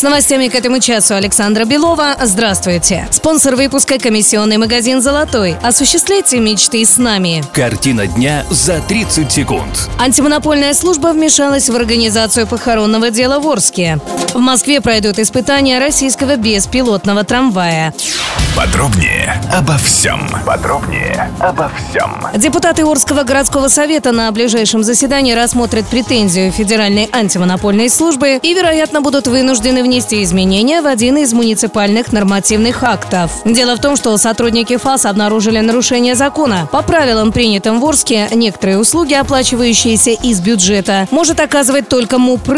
С новостями к этому часу Александра Белова. Здравствуйте. Спонсор выпуска – комиссионный магазин «Золотой». Осуществляйте мечты с нами. Картина дня за 30 секунд. Антимонопольная служба вмешалась в организацию похоронного дела в Орске. В Москве пройдут испытания российского беспилотного трамвая. Подробнее обо всем. Подробнее обо всем. Депутаты Орского городского совета на ближайшем заседании рассмотрят претензию Федеральной антимонопольной службы и, вероятно, будут вынуждены внести изменения в один из муниципальных нормативных актов. Дело в том, что сотрудники ФАС обнаружили нарушение закона. По правилам, принятым в Орске, некоторые услуги, оплачивающиеся из бюджета, может оказывать только МУП.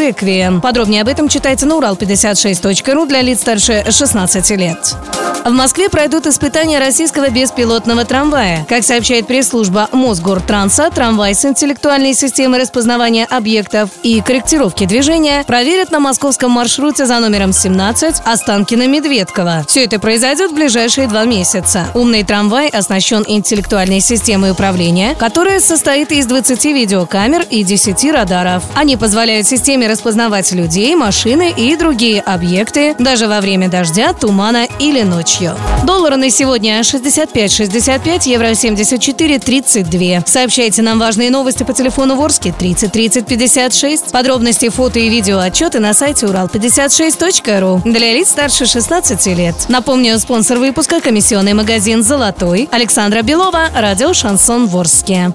Подробнее об этом читайте на урал56.ру для лиц старше 16 лет. В Москве пройдут испытания российского беспилотного трамвая. Как сообщает пресс-служба Мосгортранса, трамвай с интеллектуальной системой распознавания объектов и корректировки движения проверят на московском маршруте за номером 17 Останкино-Медведково. Все это произойдет в ближайшие два месяца. Умный трамвай оснащен интеллектуальной системой управления, которая состоит из 20 видеокамер и 10 радаров. Они позволяют системе распознавать людей, машины и другие объекты даже во время дождя, тумана или ночи ночью. Доллары на сегодня 65,65, евро 74,32. Сообщайте нам важные новости по телефону Ворске 30 30 56. Подробности, фото и видео отчеты на сайте урал56.ру. Для лиц старше 16 лет. Напомню, спонсор выпуска – комиссионный магазин «Золотой». Александра Белова, радио «Шансон Ворске».